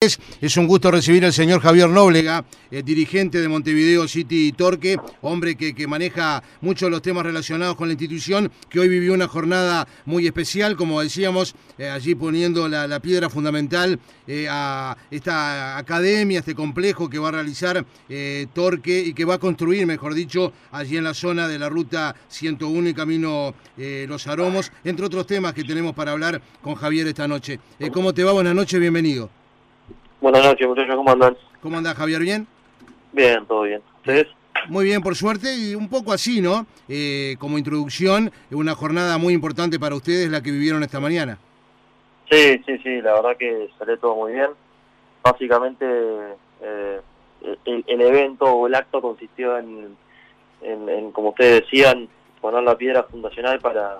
Es un gusto recibir al señor Javier Nóblega, eh, dirigente de Montevideo City Torque, hombre que, maneja muchos los temas relacionados con la institución, que hoy vivió una jornada muy especial, como decíamos, eh, allí poniendo la, piedra fundamental eh, a esta academia, este complejo que va a realizar Torque y que va a construir, mejor dicho, allí en la zona de la ruta 101 y camino Los Aromos, entre otros temas que tenemos para hablar con Javier esta noche. ¿Cómo te va? Buenas noches, bienvenido. Buenas noches, muchachos, ¿cómo andan? ¿Cómo andás, Javier? ¿Bien? Bien, todo bien. ¿Ustedes? Muy bien, por suerte, y un poco así, ¿no? Eh, como introducción, una jornada muy importante para ustedes, la que vivieron esta mañana. Sí, sí, sí, la verdad que salió todo muy bien. Básicamente, eh, el, evento o el acto consistió en, como ustedes decían, poner la piedra fundacional para,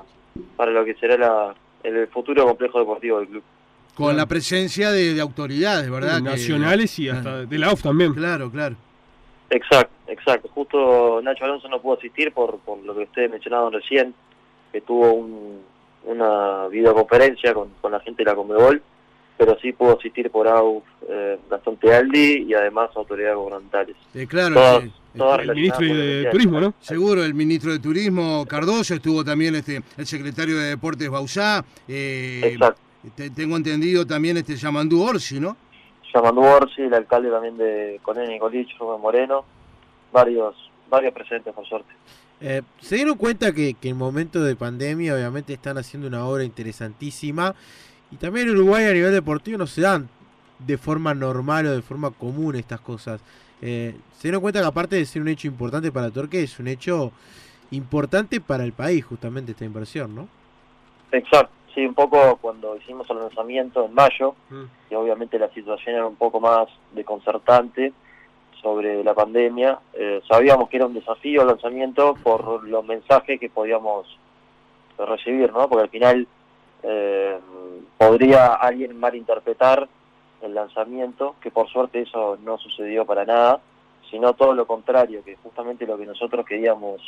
para lo que será el futuro complejo deportivo del club con la presencia de, autoridades, ¿verdad? Nacionales y hasta de la UF también. Claro, claro. Exacto, exacto. Justo Nacho Alonso no pudo asistir por, por lo que ustedes mencionaron recién, que tuvo una videoconferencia con, con la gente de la Comebol, pero sí pudo asistir por AUF eh, Gastón Tealdi y además autoridades gubernamentales. Eh, claro, el ministro de, Turismo, ¿no? Seguro, el ministro de Turismo Cardoso, estuvo también este el secretario de Deportes Bausá. Eh, Exacto tengo entendido también este Yamandú Orsi, ¿no? Yamandú Orsi, el alcalde también de Coné Nicolich, Rubén Moreno, varios, varios presentes por suerte. Eh, se dieron cuenta que, que en momento de pandemia obviamente están haciendo una obra interesantísima y también en Uruguay a nivel deportivo no se dan de forma normal o de forma común estas cosas. Eh, se dieron cuenta que aparte de ser un hecho importante para Torque, es un hecho importante para el país justamente esta inversión, ¿no? Exacto, Sí, un poco cuando hicimos el lanzamiento en mayo, mm. y obviamente la situación era un poco más desconcertante sobre la pandemia, eh, sabíamos que era un desafío el lanzamiento por los mensajes que podíamos recibir, ¿no? Porque al final eh, podría alguien malinterpretar el lanzamiento, que por suerte eso no sucedió para nada, sino todo lo contrario, que justamente lo que nosotros queríamos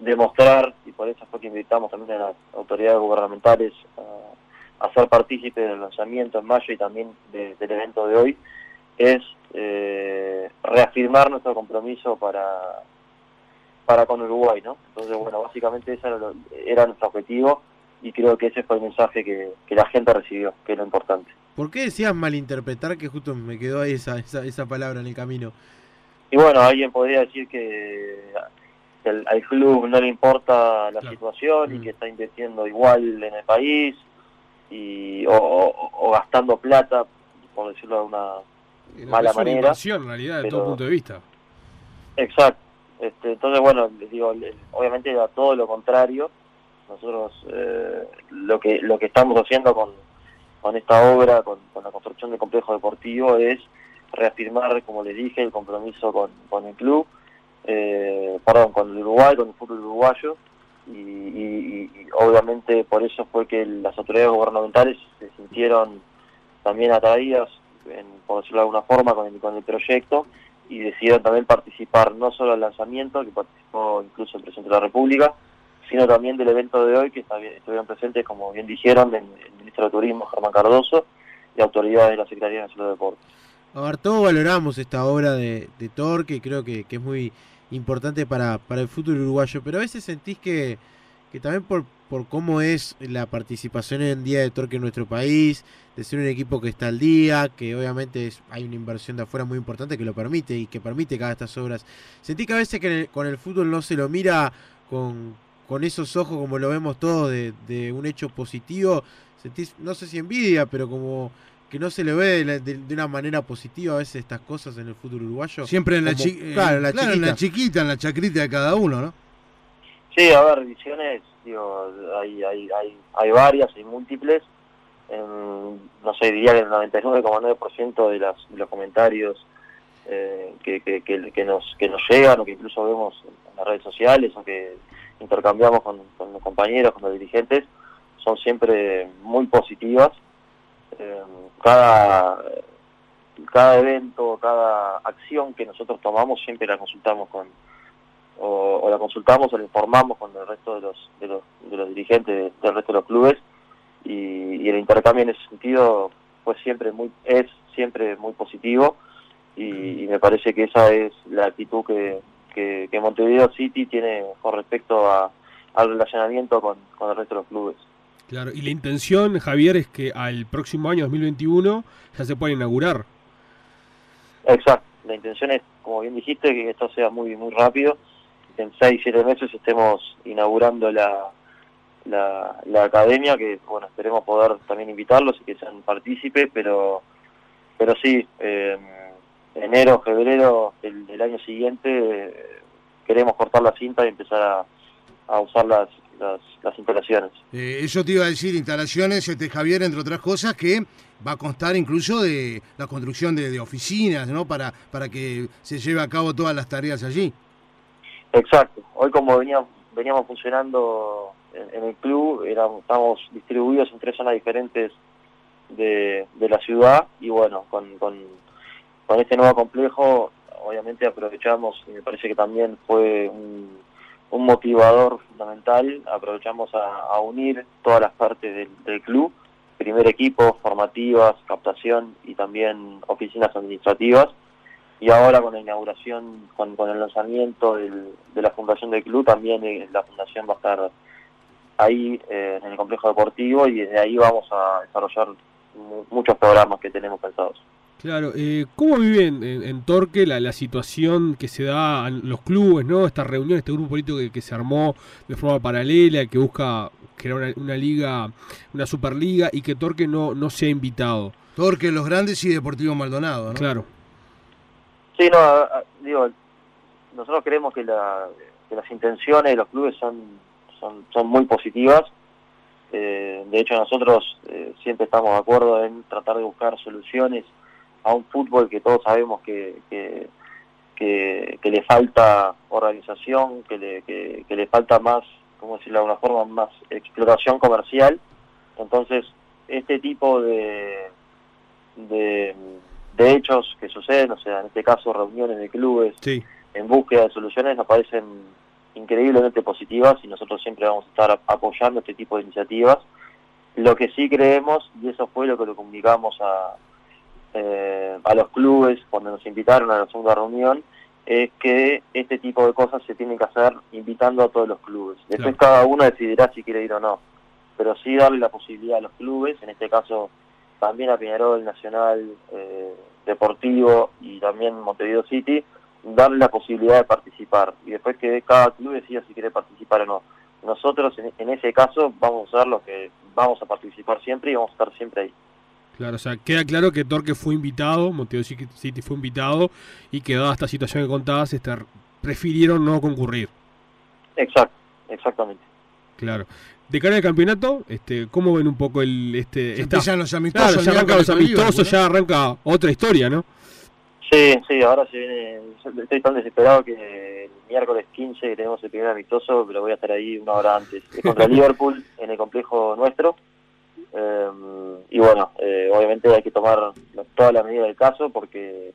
demostrar, y por eso fue que invitamos también a las autoridades gubernamentales a, ser partícipes del lanzamiento en mayo y también del evento de hoy, es eh, reafirmar nuestro compromiso para, para con Uruguay, ¿no? Entonces, bueno, básicamente ese era, nuestro objetivo y creo que ese fue el mensaje que, la gente recibió, que es lo importante. ¿Por qué decías malinterpretar que justo me quedó ahí esa, esa, esa palabra en el camino? Y bueno, alguien podría decir que al club no le importa la situación y mm. que está invirtiendo igual en el país y o, gastando plata, por decirlo de una mala manera. en realidad, de todo punto de vista. Exacto. Este, entonces, bueno, les digo, obviamente era todo lo contrario. Nosotros eh, lo que lo que estamos haciendo con, con esta obra, con, la construcción del complejo deportivo, es reafirmar, como les dije, el compromiso con, con el club eh, perdón, con el Uruguay, con el fútbol uruguayo, y, obviamente por eso fue que las autoridades gubernamentales se sintieron también atraídas, por decirlo de alguna forma, con el, con el proyecto y decidieron también participar no solo del lanzamiento, que participó incluso el presidente de la República, sino también del evento de hoy, que estuvieron presentes, como bien dijeron, el, ministro de Turismo, Germán Cardoso, y autoridades de la Secretaría Nacional de Deportes. Todos valoramos esta obra de, de Torque, creo que, que es muy importante para, para el fútbol uruguayo, pero a veces sentís que, que también por, por cómo es la participación en día de Torque en nuestro país, de ser un equipo que está al día, que obviamente es, hay una inversión de afuera muy importante que lo permite y que permite cada estas obras. Sentí que a veces que con el fútbol no se lo mira con, con esos ojos como lo vemos todos de, de un hecho positivo. Sentís, no sé si envidia, pero como que no se le ve de, una manera positiva a veces estas cosas en el fútbol uruguayo. Siempre en la, eh, claro, la, chiquita. en la chiquita, en la chacrita de cada uno, ¿no? Sí, a ver, visiones, digo, hay, hay, hay, hay varias, hay múltiples. no sé, diría que el 99,9% de, las, de los comentarios eh, que, que, que, nos, que nos llegan o que incluso vemos en las redes sociales o que intercambiamos con, con los compañeros, con los dirigentes, son siempre muy positivas eh, cada, cada evento, cada acción que nosotros tomamos siempre la consultamos con, o, la consultamos o la informamos con el resto de los, de los, dirigentes del resto de los clubes y, el intercambio en ese sentido pues siempre muy es siempre muy positivo y, me parece que esa es la actitud que, que, Montevideo City tiene con respecto al relacionamiento con, con el resto de los clubes. Claro, y la intención, Javier, es que al próximo año 2021 ya se pueda inaugurar. Exacto, la intención es, como bien dijiste, que esto sea muy muy rápido. En 6, 7 meses estemos inaugurando la, la, academia, que bueno, esperemos poder también invitarlos y que sean partícipes, pero, pero sí, eh, enero, febrero del, año siguiente eh, queremos cortar la cinta y empezar a, a usar las, las, instalaciones. Eh, eso te iba a decir, instalaciones, este Javier, entre otras cosas, que va a constar incluso de la construcción de, oficinas, ¿no? Para, para que se lleve a cabo todas las tareas allí. Exacto. Hoy como veníamos, veníamos funcionando en, el club, éramos, estamos distribuidos en tres zonas diferentes de, de la ciudad y bueno, con, con, con este nuevo complejo obviamente aprovechamos y me parece que también fue un un motivador fundamental. Aprovechamos a, unir todas las partes del, club, primer equipo, formativas, captación y también oficinas administrativas. Y ahora con la inauguración, con, el lanzamiento de la fundación del club, también eh, la fundación va a estar ahí eh, en el complejo deportivo y desde ahí vamos a desarrollar muchos programas que tenemos pensados. Claro, eh, ¿cómo viven en, Torque la, situación que se da en los clubes, ¿no? Esta reunión, este grupo político que, se armó de forma paralela, que busca crear una, liga, una superliga y que Torque no, no se ha invitado. Torque, los grandes y Deportivo Maldonado, ¿no? Claro. Sí, no, digo, nosotros creemos que, las intenciones de los clubes son, son, son muy positivas. Eh, de hecho, nosotros eh, siempre estamos de acuerdo en tratar de buscar soluciones a un fútbol que todos sabemos que, que, que, le falta organización, que le, que, le falta más, como decirlo de alguna forma, más explotación comercial. Entonces, este tipo de, de, hechos que suceden, o sea, en este caso reuniones de clubes en búsqueda de soluciones, nos parecen increíblemente positivas y nosotros siempre vamos a estar apoyando este tipo de iniciativas. Lo que sí creemos, y eso fue lo que lo comunicamos a, eh, a los clubes cuando nos invitaron a la segunda reunión es que este tipo de cosas se tienen que hacer invitando a todos los clubes. Después cada uno decidirá si quiere ir o no, pero sí darle la posibilidad a los clubes, en este caso también a Peñarol, Nacional, eh, Deportivo y también Montevideo City, darle la posibilidad de participar y después que cada club decida si quiere participar o no. Nosotros en, en ese caso vamos a ser los que vamos a participar siempre y vamos a estar siempre ahí. Claro, o sea, queda claro que Torque fue invitado, Montevideo City fue invitado y que dada esta situación que contabas, este, prefirieron no concurrir. Exacto, exactamente. Claro. De cara al campeonato, este, ¿cómo ven un poco el este esta... los amistosos? ya arranca los amistosos, ya arranca otra historia, ¿no? Sí, sí, ahora se viene, estoy tan desesperado que el miércoles 15 tenemos el primer amistoso, pero voy a estar ahí una hora antes. Es contra Liverpool en el complejo nuestro. Eh, y bueno, eh, obviamente hay que tomar toda la medida del caso porque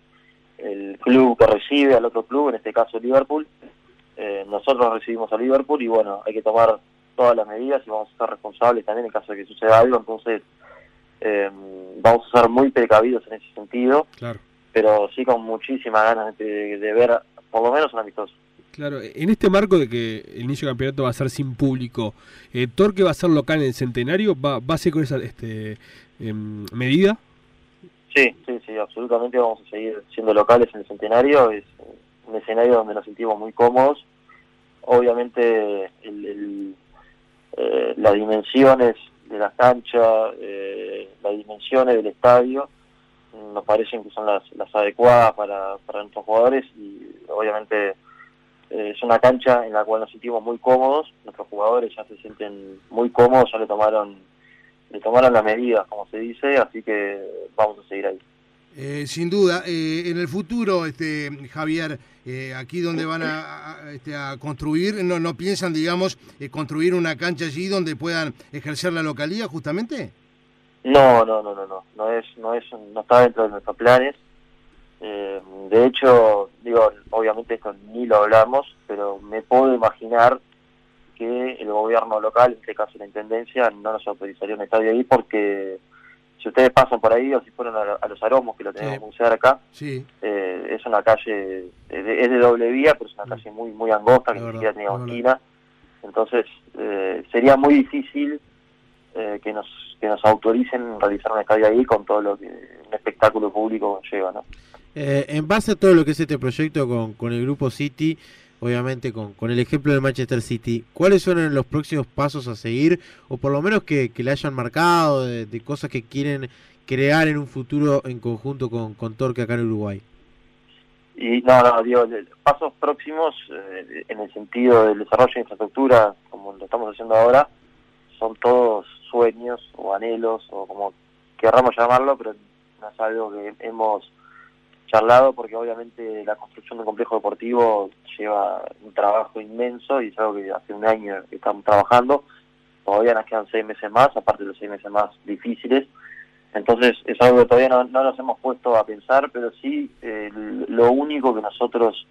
el club que recibe al otro club, en este caso Liverpool, eh, nosotros recibimos a Liverpool y bueno, hay que tomar todas las medidas y vamos a ser responsables también en caso de que suceda algo, entonces vamos a ser muy precavidos en ese sentido, pero sí con muchísimas ganas de, de ver por lo menos un amistoso. Claro, en este marco de que el inicio del campeonato va a ser sin público, eh, ¿Torque va a ser local en el centenario? ¿Va, va a ser con esa este, em, medida? Sí, sí, sí, absolutamente vamos a seguir siendo locales en el centenario. Es un escenario donde nos sentimos muy cómodos. Obviamente el, eh, las dimensiones de la cancha, eh, las dimensiones del estadio, nos parecen que son las, las adecuadas para, para nuestros jugadores y obviamente eh, es una cancha en la cual nos sentimos muy cómodos, nuestros jugadores ya se sienten muy cómodos, ya le tomaron le tomaron la medida, como se dice, así que vamos a seguir ahí. Eh, sin duda, eh, en el futuro, este Javier, aquí donde van a, este, a, construir, no, no piensan, digamos, construir una cancha allí donde puedan ejercer la localía, justamente. No, no, no, no, no, no es, no es, no está dentro de nuestros planes. Eh, de hecho, digo, obviamente esto ni lo hablamos, pero me puedo imaginar que el gobierno local, en este caso la Intendencia, no nos autorizaría un estadio ahí porque si ustedes pasan por ahí o si fueron a, los aromos, que lo tenemos muy cerca, sí. Eh, es una calle, es de, doble vía, pero es una calle muy muy angosta, que ni siquiera tenía esquina. Entonces, eh, sería muy difícil eh, que nos que nos autoricen realizar una estadio ahí con todo lo que un espectáculo público lleva, ¿no? En base a todo lo que es este proyecto con, con el grupo City, obviamente con, con el ejemplo de Manchester City, ¿cuáles son los próximos pasos a seguir o por lo menos que, le hayan marcado de, cosas que quieren crear en un futuro en conjunto con, con Torque acá en Uruguay? Y no, no, digo, pasos próximos eh, en el sentido del desarrollo de infraestructura, como lo estamos haciendo ahora, son todos sueños o anhelos o como querramos llamarlo, pero no es algo que hemos charlado porque obviamente la construcción de un complejo deportivo lleva un trabajo inmenso y es algo que hace un año estamos trabajando. Todavía nos quedan seis meses más, aparte de los seis meses más difíciles. Entonces es algo que todavía no, nos hemos puesto a pensar, pero sí eh, lo único que nosotros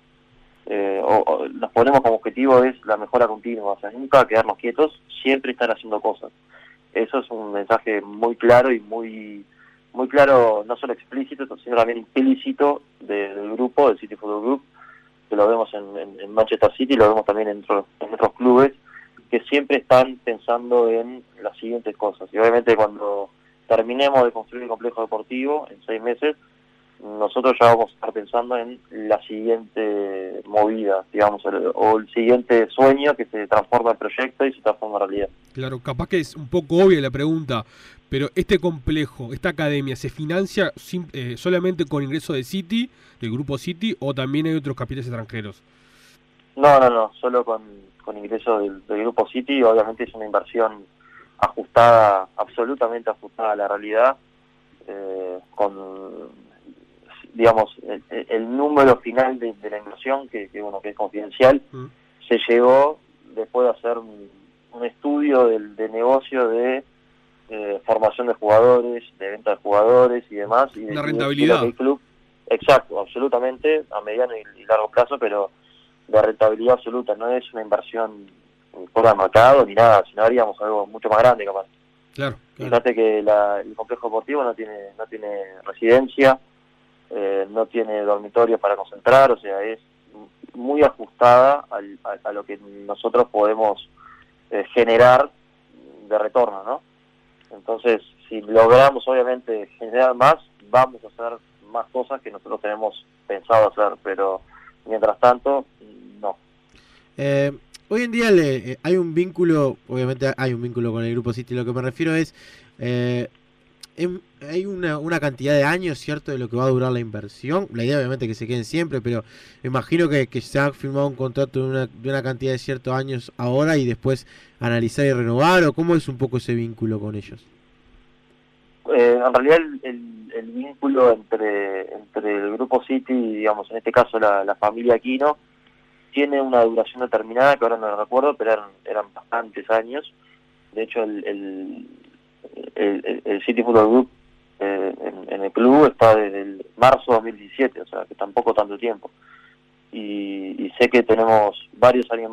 eh, nos ponemos como objetivo es la mejora continua, o sea, nunca quedarnos quietos, siempre estar haciendo cosas. Eso es un mensaje muy claro y muy muy claro, no solo explícito, sino también implícito del grupo, del City Football Group, que lo vemos en, Manchester City, lo vemos también en, en otros clubes, que siempre están pensando en las siguientes cosas. Y obviamente cuando terminemos de construir el complejo deportivo en seis meses, nosotros ya vamos a estar pensando en la siguiente movida, digamos, o el siguiente sueño que se transforma en proyecto y se transforma en realidad. Claro, capaz que es un poco obvia la pregunta, pero este complejo, esta academia, ¿se financia eh, solamente con ingreso de City, del grupo City, o también hay otros capitales extranjeros? No, no, no, solo con, con ingreso del, grupo City, obviamente es una inversión ajustada, absolutamente ajustada a la realidad, eh, con digamos, el, número final de, la inversión, que, bueno, que es confidencial, mm. se llegó después de hacer un, estudio del, de negocio de eh, formación de jugadores, de venta de jugadores y demás. Y Una rentabilidad. club, exacto, absolutamente, a mediano y, largo plazo, pero de rentabilidad absoluta, no es una inversión de mercado ni nada, sino haríamos algo mucho más grande capaz. Claro, Fíjate que el complejo deportivo no tiene, no tiene residencia, eh, no tiene dormitorio para concentrar, o sea, es muy ajustada a, lo que nosotros podemos eh, generar de retorno, ¿no? Entonces, si logramos obviamente generar más, vamos a hacer más cosas que nosotros tenemos pensado hacer, pero mientras tanto, no. Eh, hoy en día le, hay un vínculo, obviamente hay un vínculo con el Grupo City, lo que me refiero es... Eh, hay una, una, cantidad de años, ¿cierto?, de lo que va a durar la inversión. La idea obviamente que se queden siempre, pero imagino que, se ha firmado un contrato de una, de una cantidad de ciertos años ahora y después analizar y renovar, o cómo es un poco ese vínculo con ellos. Eh, en realidad el, el, vínculo entre, entre el grupo City y, digamos, en este caso la, familia Aquino, tiene una duración determinada, que ahora no recuerdo, pero eran, eran bastantes años. De hecho, el el, City Football Group eh, en, el club está desde el marzo de 2017, o sea que tampoco tanto tiempo. Y, sé que tenemos varios años,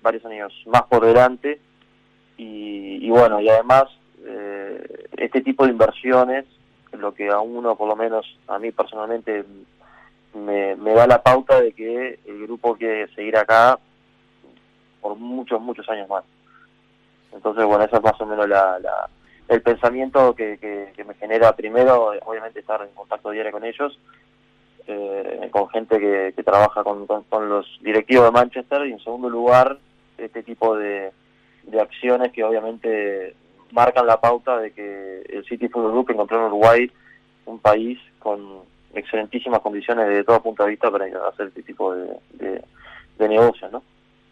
varios años más por delante y, bueno, y además eh, este tipo de inversiones, lo que a uno, por lo menos a mí personalmente, me, da la pauta de que el grupo quiere seguir acá por muchos, muchos años más. Entonces, bueno, esa es más o menos la, el pensamiento que, que, me genera primero, obviamente estar en contacto diario con ellos, eh, con gente que, trabaja con, con, los directivos de Manchester y en segundo lugar este tipo de, de acciones que obviamente marcan la pauta de que el City Football Group encontró en Uruguay un país con excelentísimas condiciones de todo punto de vista para hacer este tipo de, de negocios, ¿no?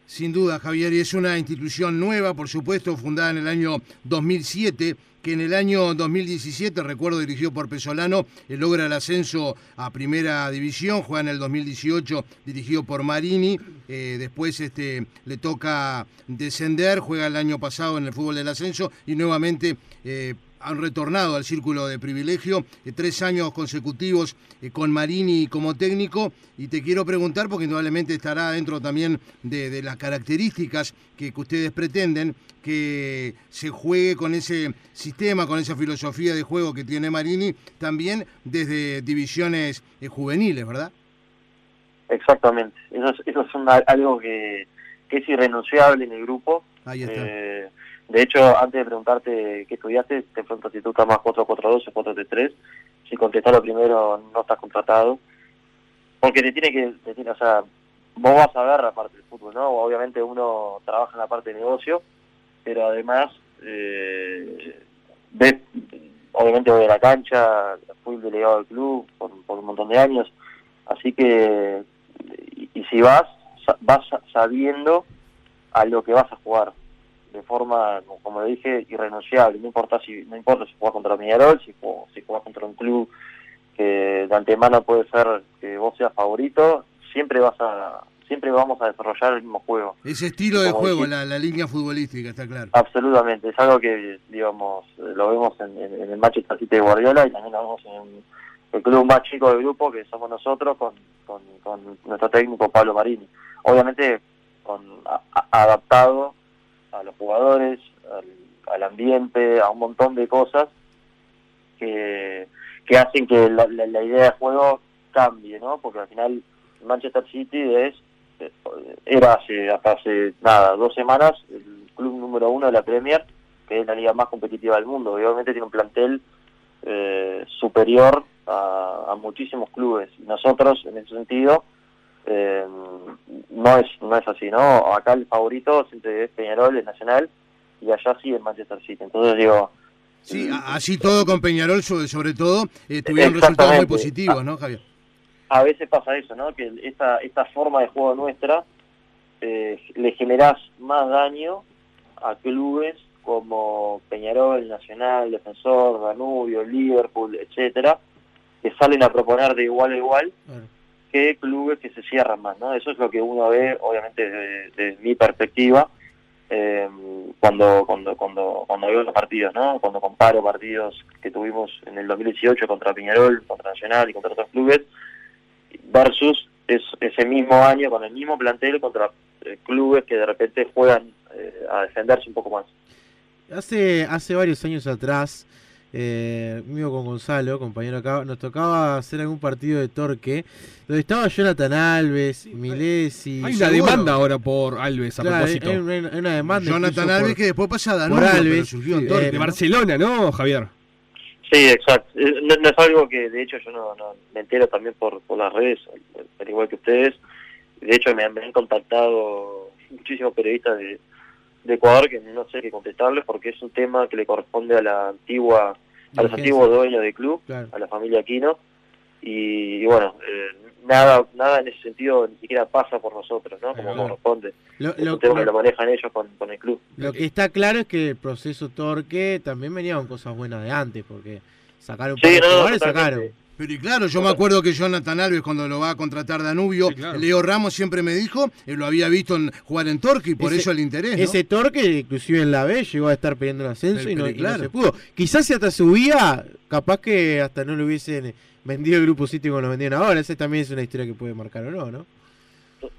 Sin duda, Javier, y es una institución nueva, por supuesto, fundada en el año 2007, que en el año 2017, recuerdo dirigido por Pesolano, eh, logra el ascenso a Primera División, juega en el 2018 dirigido por Marini, eh, después este, le toca descender, juega el año pasado en el fútbol del ascenso y nuevamente... Eh, han retornado al círculo de privilegio, tres años consecutivos con Marini como técnico, y te quiero preguntar, porque indudablemente estará dentro también de, las características que, ustedes pretenden, que se juegue con ese sistema, con esa filosofía de juego que tiene Marini, también desde divisiones juveniles, ¿verdad? Exactamente, eso es, eso es algo que, es irrenunciable en el grupo. Ahí está. De hecho, antes de preguntarte qué estudiaste, te pregunto si tú estás más 442 o 433. Si contestás lo primero, no estás contratado. Porque te tiene que, decir, o sea, vos vas a ver la parte del fútbol, ¿no? Obviamente uno trabaja en la parte de negocio, pero además eh, ves, obviamente voy a la cancha, fui delegado del club por, un montón de años, así que, y si vas, vas sabiendo a lo que vas a jugar forma, como le dije, irrenunciable. No importa si no importa si juegas contra Peñarol, si, si juegas contra un club que de antemano puede ser que vos seas favorito, siempre vas a siempre vamos a desarrollar el mismo juego. Ese estilo de juego, la, línea futbolística, está claro. Absolutamente, es algo que, digamos, lo vemos en, el Manchester City de Guardiola y también lo vemos en el club más chico del grupo, que somos nosotros, con, con, nuestro técnico Pablo Marini. Obviamente, con adaptado a los jugadores, al, ambiente, a un montón de cosas que, que hacen que la, idea de juego cambie, ¿no? Porque al final Manchester City es era hace hasta hace nada dos semanas el club número uno de la Premier, que es la liga más competitiva del mundo. obviamente tiene un plantel eh, superior a, a, muchísimos clubes. Nosotros, en ese sentido, eh, no es no es así, ¿no? Acá el favorito siempre es Peñarol, es Nacional, y allá sí es Manchester City. Entonces digo... Sí, así todo con Peñarol sobre, sobre todo eh, tuvieron resultados muy positivos, ¿no, Javier? A veces pasa eso, ¿no? Que esta, esta forma de juego nuestra eh, le generás más daño a clubes como Peñarol, Nacional, Defensor, Danubio, Liverpool, etcétera, que salen a proponer de igual a igual que clubes que se cierran más, ¿no? Eso es lo que uno ve, obviamente, desde, mi perspectiva, eh, cuando, cuando, cuando, cuando veo los partidos, ¿no? Cuando comparo partidos que tuvimos en el 2018 contra Piñarol, contra Nacional y contra otros clubes, versus ese mismo año con el mismo plantel contra eh, clubes que de repente juegan eh, a defenderse un poco más. Hace, hace varios años atrás, eh, mío con Gonzalo, compañero acá, nos tocaba hacer algún partido de torque, donde estaba Jonathan Alves, Milesi. Hay una demanda ahora por Alves a propósito. Hay, una demanda. Jonathan Alves que después pasa a Danubio, Alves, surgió en torque. de Barcelona, ¿no, Javier? Sí, exacto. Eh, no, es algo que de hecho yo no, me entero también por, por las redes, al igual que ustedes. De hecho me, me han contactado muchísimos periodistas de, de Ecuador que no sé qué contestarles porque es un tema que le corresponde a la antigua a los antiguos dueños del club, a la familia Aquino, y, bueno, eh, nada nada en ese sentido ni siquiera pasa por nosotros, ¿no? Como corresponde. Lo, lo, que lo manejan ellos con, el club. Lo que está claro es que el proceso Torque también venía con cosas buenas de antes, porque sacaron sí, no, sacaron. Pero y claro, yo me acuerdo que Jonathan Alves cuando lo va a contratar Danubio, Leo Ramos siempre me dijo, él lo había visto en, jugar en Torque y por eso el interés. Ese Torque, inclusive en la B, llegó a estar pidiendo el ascenso y, no, se pudo. Quizás si hasta subía, capaz que hasta no le hubiesen vendido el grupo sitio como lo vendían ahora. Esa también es una historia que puede marcar o no, ¿no?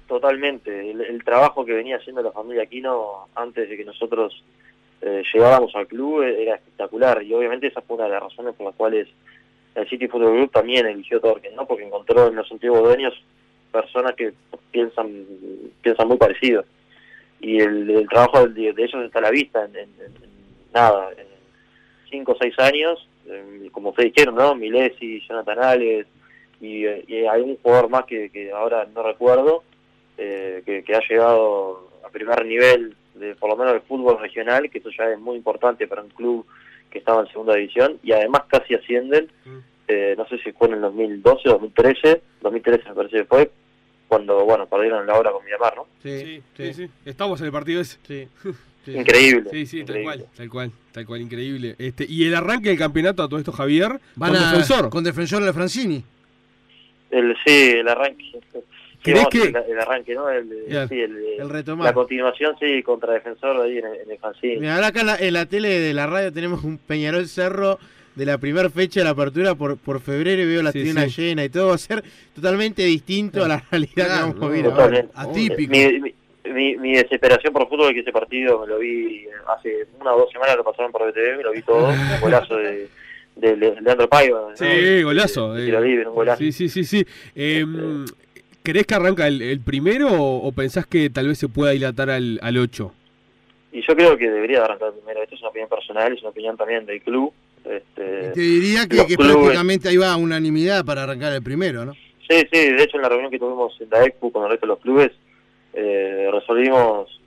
Totalmente. El, trabajo que venía haciendo la familia Aquino antes de que nosotros eh, llegáramos al club era espectacular y obviamente esa fue una de las razones por las cuales el City Football Group también eligió Torque, ¿no? Porque encontró en los antiguos dueños personas que piensan piensan muy parecido. Y el, trabajo de, ellos está a la vista en, nada, en cinco o seis años, como ustedes dijeron, ¿no? Milesi, Jonathan Alex y, hay un jugador más que, ahora no recuerdo, eh, que, ha llegado a primer nivel de por lo menos del fútbol regional, que eso ya es muy importante para un club que estaba en segunda división y además casi ascienden, mm. eh, no sé si fue en el 2012 o 2013, 2013 me parece que fue, cuando, bueno, perdieron la hora con Miramar, ¿no? Sí, sí, sí, Estamos en el partido ese. Sí. Increíble. Sí, sí, tal cual, tal cual, tal cual, increíble. Este, y el arranque del campeonato a todo esto, Javier, Van con defensor. Con defensor de Francini. El, sí, el arranque. ¿Crees que el, arranque, ¿no? El, sí, el, retomar. La continuación, sí, contra Defensor ahí en, en el fanzine. Mira, ahora acá en la, en la, tele de la radio tenemos un Peñarol Cerro de la primera fecha de la apertura por, por febrero y veo la tribuna llena y todo va a ser totalmente distinto a la realidad que vamos a vivir ahora. Atípico. Mi, mi, desesperación por fútbol es que ese partido me lo vi hace una o dos semanas, lo pasaron por BTV, me lo vi todo, un golazo de, de, Leandro Paiva. Sí, golazo. Eh. Sí, sí, sí. sí. Em, este, ¿Crees que arranca el, primero o, pensás que tal vez se pueda dilatar al, al 8? Y yo creo que debería arrancar el primero. Esto es una opinión personal, es una opinión también del club. Este, Te diría que, prácticamente ahí va unanimidad para arrancar el primero, ¿no? Sí, sí. De hecho, en la reunión que tuvimos en la EXPO con el resto de los clubes, eh, resolvimos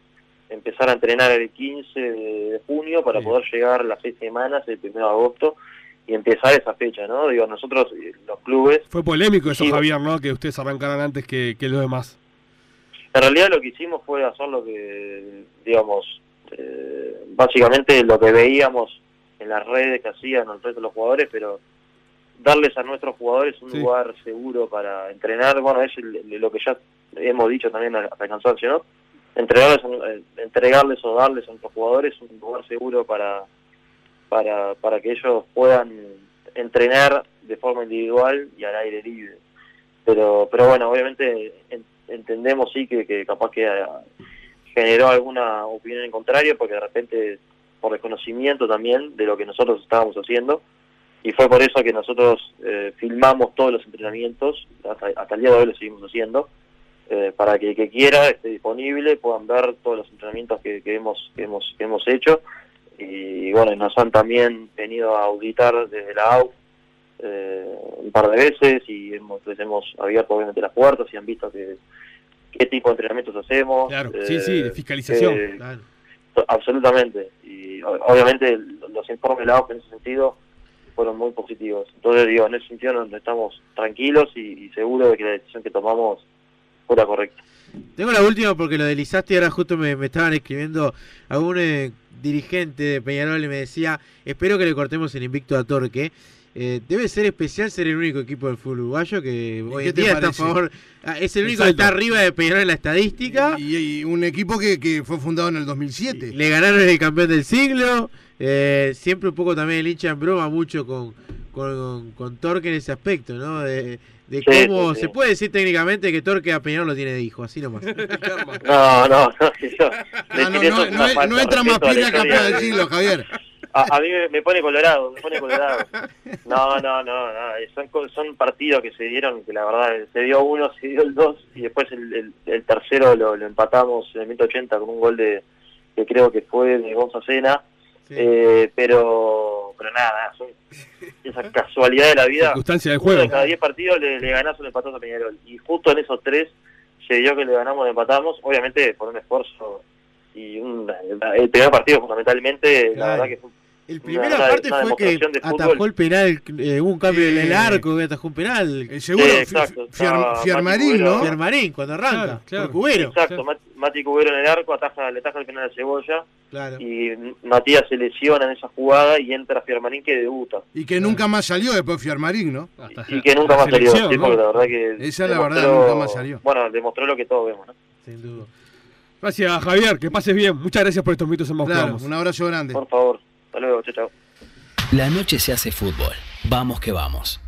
empezar a entrenar el 15 de junio para poder llegar las seis semanas, el 1 de agosto, y empezar esa fecha, ¿no? Digo, nosotros, eh, los clubes... Fue polémico eso, Javier, ¿no? Que ustedes arrancaran antes que, que los demás. En realidad lo que hicimos fue hacer lo que, digamos, eh, básicamente lo que veíamos en las redes que hacían el resto de los jugadores, pero darles a nuestros jugadores un lugar seguro para entrenar, bueno, es lo que ya hemos dicho también hasta el cansancio, ¿no? Entregarles, eh, entregarles o darles a nuestros jugadores un lugar seguro para para, para que ellos puedan entrenar de forma individual y al aire libre. Pero, pero bueno, obviamente entendemos sí que, que capaz que eh, generó alguna opinión en contrario porque de repente por desconocimiento también de lo que nosotros estábamos haciendo y fue por eso que nosotros eh, filmamos todos los entrenamientos, hasta, el día de hoy lo seguimos haciendo, eh, para que el que quiera esté disponible, puedan ver todos los entrenamientos que, que hemos, que hemos, que hemos hecho y bueno, nos han también venido a auditar desde la AU eh, un par de veces y hemos, les hemos abierto obviamente las puertas y han visto que, qué tipo de entrenamientos hacemos. Claro, sí, sí, de fiscalización. Eh, absolutamente. Y obviamente los informes de la AUF en ese sentido fueron muy positivos. Entonces, digo, en ese sentido estamos tranquilos y, y seguros de que la decisión que tomamos correcta. Tengo la última porque lo deslizaste y ahora justo me, estaban escribiendo algún eh, dirigente de Peñarol y me decía, espero que le cortemos el invicto a Torque. Eh, debe ser especial ser el único equipo del fútbol uruguayo que hoy en día está a favor. Ah, es el único que está arriba de Peñarol en la estadística. Y, un equipo que, fue fundado en el 2007. Le ganaron el campeón del siglo. Eh, siempre un poco también el hincha en broma mucho con, con, con Torque en ese aspecto, ¿no? De, de cómo se puede decir técnicamente que Torque a Peñarol lo tiene de hijo, así nomás. no, no, no, no, no, entra más pila campeón del siglo, Javier. A, mí me, pone colorado, me pone colorado. No, no, no, Son, son partidos que se dieron, que la verdad se dio uno, se dio el dos, y después el, el, tercero lo, lo, empatamos en el 180 con un gol de que creo que fue de Gonza Eh, pero pero nada, son esa casualidad de la vida. Circunstancia del juego. cada 10 partidos le, le ganás un empatás a Peñarol. Y justo en esos tres se dio que le ganamos y empatamos, obviamente por un esfuerzo. Y un, el primer partido fundamentalmente, la verdad que fue el primera parte fue que atajó el penal, eh, hubo un cambio en el arco, que atajó un penal. El segundo, Fiarmarín, ¿no? Fiarmarín, cuando arranca, claro, Cubero. Exacto, Mati Cubero en el arco, ataja, le ataja el penal a Cebolla. Claro. Y Matías se lesiona en esa jugada y entra Fiarmarín que debuta. Y que nunca más salió después Fiarmarín, ¿no? y, que nunca más salió, sí, la verdad que... Esa es la verdad, nunca más salió. Bueno, demostró lo que todos vemos, ¿no? Sin duda. Gracias, Javier, que pases bien. Muchas gracias por estos mitos en claro, Un abrazo grande. Por favor. Hasta luego, chao, chao. La noche se hace fútbol. Vamos que vamos.